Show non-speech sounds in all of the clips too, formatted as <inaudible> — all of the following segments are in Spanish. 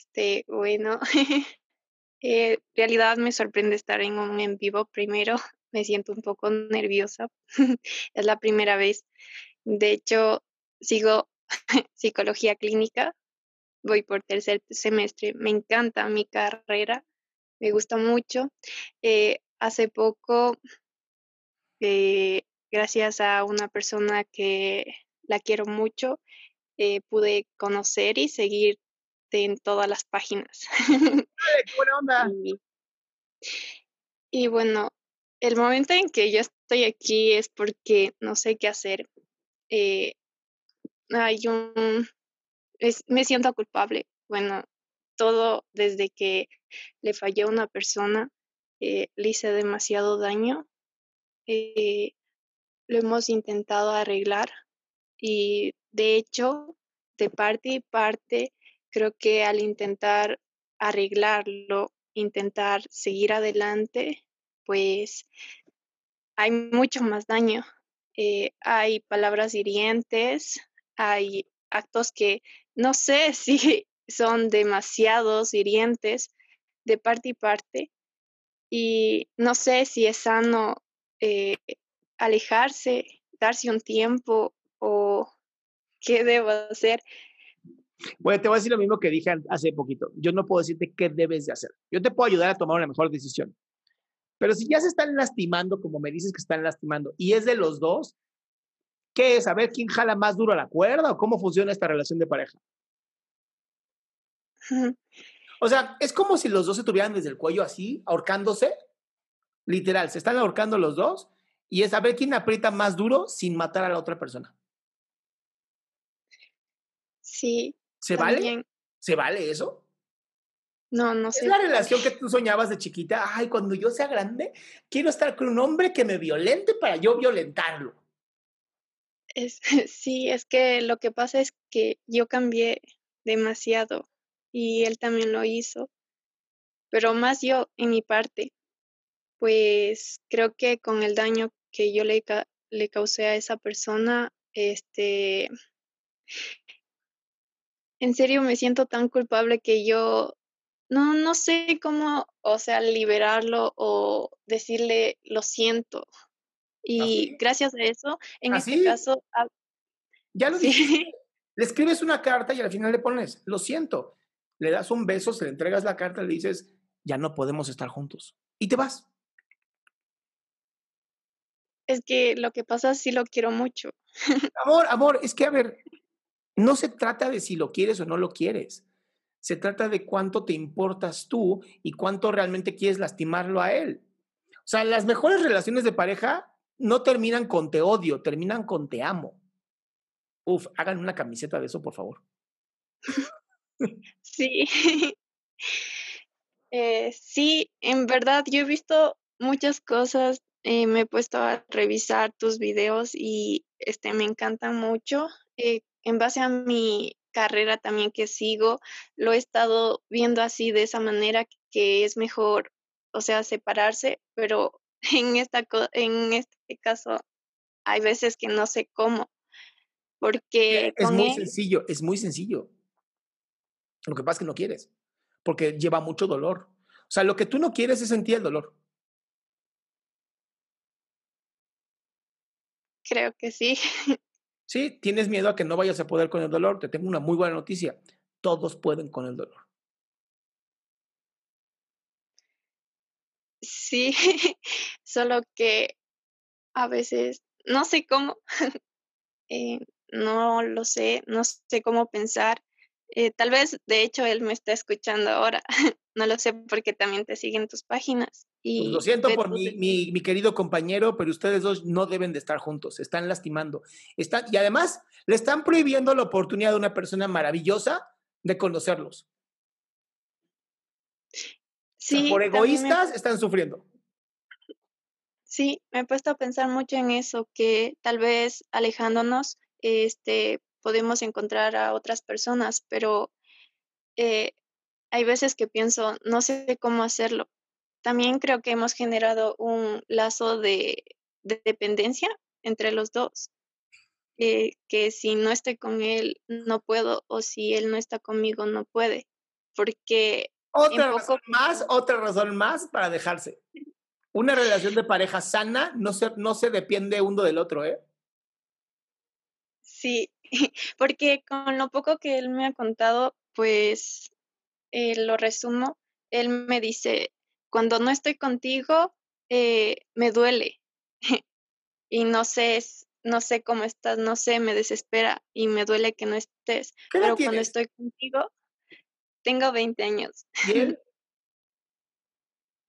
este, bueno, <laughs> en realidad me sorprende estar en un en vivo primero. <laughs> Me siento un poco nerviosa. <laughs> es la primera vez. De hecho, sigo psicología clínica. Voy por tercer semestre. Me encanta mi carrera. Me gusta mucho. Eh, hace poco, eh, gracias a una persona que la quiero mucho, eh, pude conocer y seguir en todas las páginas. <laughs> qué buena onda! Y, bueno, el momento en que yo estoy aquí es porque no sé qué hacer. Eh, hay un... me siento culpable. Bueno, todo desde que le falló a una persona, eh, le hice demasiado daño. Eh, lo hemos intentado arreglar y de hecho, de parte y parte, creo que al intentar arreglarlo, intentar seguir adelante, pues hay mucho más daño. Eh, hay palabras hirientes, hay actos que no sé <laughs> si son demasiados hirientes de parte y parte y no sé si es sano eh, alejarse, darse un tiempo o qué debo hacer. Bueno, te voy a decir lo mismo que dije hace poquito. Yo no puedo decirte qué debes de hacer. Yo te puedo ayudar a tomar una mejor decisión. Pero si ya se están lastimando, como me dices que están lastimando, y es de los dos, ¿qué es? A ver quién jala más duro a la cuerda o cómo funciona esta relación de pareja. O sea, es como si los dos se tuvieran desde el cuello así, ahorcándose. Literal, se están ahorcando los dos y es a ver quién aprieta más duro sin matar a la otra persona. Sí. ¿Se vale? ¿Se vale eso? No, no sé. Es la relación que tú soñabas de chiquita. Ay, cuando yo sea grande, quiero estar con un hombre que me violente para yo violentarlo. Es, <laughs> sí, es que lo que pasa es que yo cambié demasiado y él también lo hizo, pero más yo en mi parte, pues creo que con el daño que yo le, le causé a esa persona, este, en serio me siento tan culpable que yo no, no sé cómo, o sea, liberarlo o decirle lo siento. Y gracias a eso, en este caso... Ah, ya lo dije. <laughs> Le escribes una carta y al final le pones, lo siento. Le das un beso, se le entregas la carta, le dices, ya no podemos estar juntos. Y te vas. Es que lo que pasa sí lo quiero mucho. Amor, amor, es que a ver, no se trata de si lo quieres o no lo quieres. Se trata de cuánto te importas tú y cuánto realmente quieres lastimarlo a él. O sea, las mejores relaciones de pareja no terminan con te odio, terminan con te amo. Uf, hagan una camiseta de eso, por favor. Sí. <laughs> Eh, sí, en verdad yo he visto muchas cosas, eh, me he puesto a revisar tus videos y este, me encantan mucho. Eh, en base a mi carrera también que sigo, lo he estado viendo así de esa manera que es mejor, o sea, separarse, pero <laughs> en, esta, en este caso hay veces que no sé cómo, porque... Es muy sencillo, es muy sencillo. Lo que pasa es que no quieres, porque lleva mucho dolor. O sea, lo que tú no quieres es sentir el dolor. Creo que sí. <laughs> Sí, tienes miedo a que no vayas a poder con el dolor. Te tengo una muy buena noticia. Todos pueden con el dolor. Sí, <laughs> solo que a veces no sé cómo, <laughs> eh, no lo sé, no sé cómo pensar. Eh, tal vez, de hecho, él me está escuchando ahora. <laughs> no lo sé porque también te siguen tus páginas. Pues lo siento por mi, mi, mi, querido compañero, pero ustedes dos no deben de estar juntos, se están lastimando. Están, y además, le están prohibiendo la oportunidad de una persona maravillosa de conocerlos. Sí, por me- egoístas están sufriendo. Sí, me he puesto a pensar mucho en eso, que tal vez alejándonos, este, podemos encontrar a otras personas, pero eh, hay veces que pienso, no sé cómo hacerlo. También creo que hemos generado un lazo de, de dependencia entre los dos, eh, que si no estoy con él, no puedo, o si él no está conmigo, no puede, porque Otra poco razón más, otra razón más para dejarse. Una relación de pareja sana no se, no se depende uno del otro, ¿eh? Sí, <laughs> porque con lo poco que él me ha contado, pues eh, lo resumo. Él me dice, cuando no estoy contigo, eh, me duele <laughs> y no sé, no sé cómo estás, no sé, me desespera y me duele que no estés. ¿Qué edad Pero cuando estoy contigo, tengo 20 años, ¿Y él? <laughs>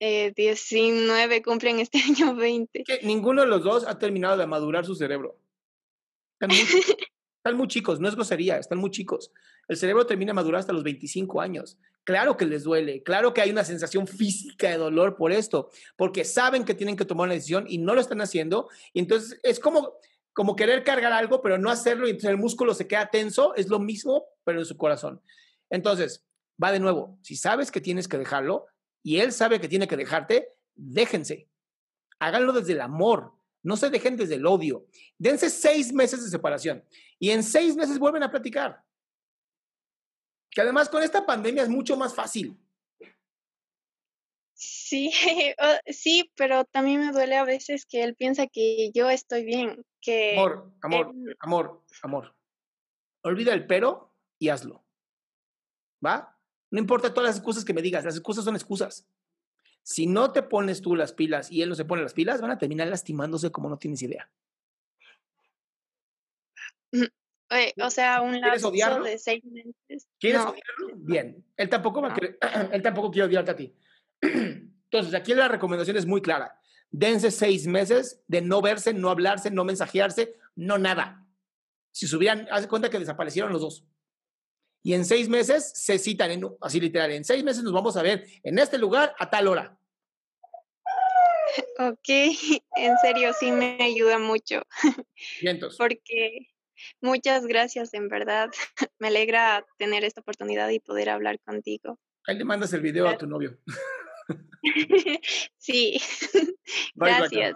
eh, 19 cumplen este <laughs> año 20. que ninguno de los dos ha terminado de madurar su cerebro. Están muy, están muy chicos, no es grosería, están muy chicos. El cerebro termina de madurar hasta los 25 años. Claro que les duele, claro que hay una sensación física de dolor por esto, porque saben que tienen que tomar una decisión y no lo están haciendo. Y entonces es como, como querer cargar algo, pero no hacerlo y entonces el músculo se queda tenso. Es lo mismo, pero en su corazón. Entonces, va de nuevo. Si sabes que tienes que dejarlo y él sabe que tiene que dejarte, déjense háganlo desde el amor, no se dejen desde el odio. Dense seis meses de separación y en seis meses vuelven a platicar. Que además con esta pandemia es mucho más fácil. Sí, <laughs> sí, pero también me duele a veces que él piensa que yo estoy bien, que Amor, amor, él- amor, amor. Olvida el pero y hazlo. ¿Va? No importa todas las excusas que me digas, las excusas son excusas. Si no te pones tú las pilas y él no se pone las pilas, van a terminar lastimándose como no tienes idea. eh, o sea, un ¿Quieres lapso odiarlo? de seis meses. ¿Quieres No, odiarlo? Bien. Él tampoco va a querer, <clears throat> él tampoco quiere odiarte a ti. <clears throat> Entonces, aquí la recomendación es muy clara. Dense seis meses de no verse, no hablarse, no mensajearse, no nada. Si se hubieran, haz cuenta que desaparecieron los dos. Y en seis meses se citan, en, así literal, en seis meses nos vamos a ver en este lugar a tal hora. <laughs> ok, en serio, sí me ayuda mucho, Vientos. porque muchas gracias, en verdad. <laughs> Me alegra tener esta oportunidad y poder hablar contigo. Ahí le mandas el video a tu novio. <laughs> Sí, gracias.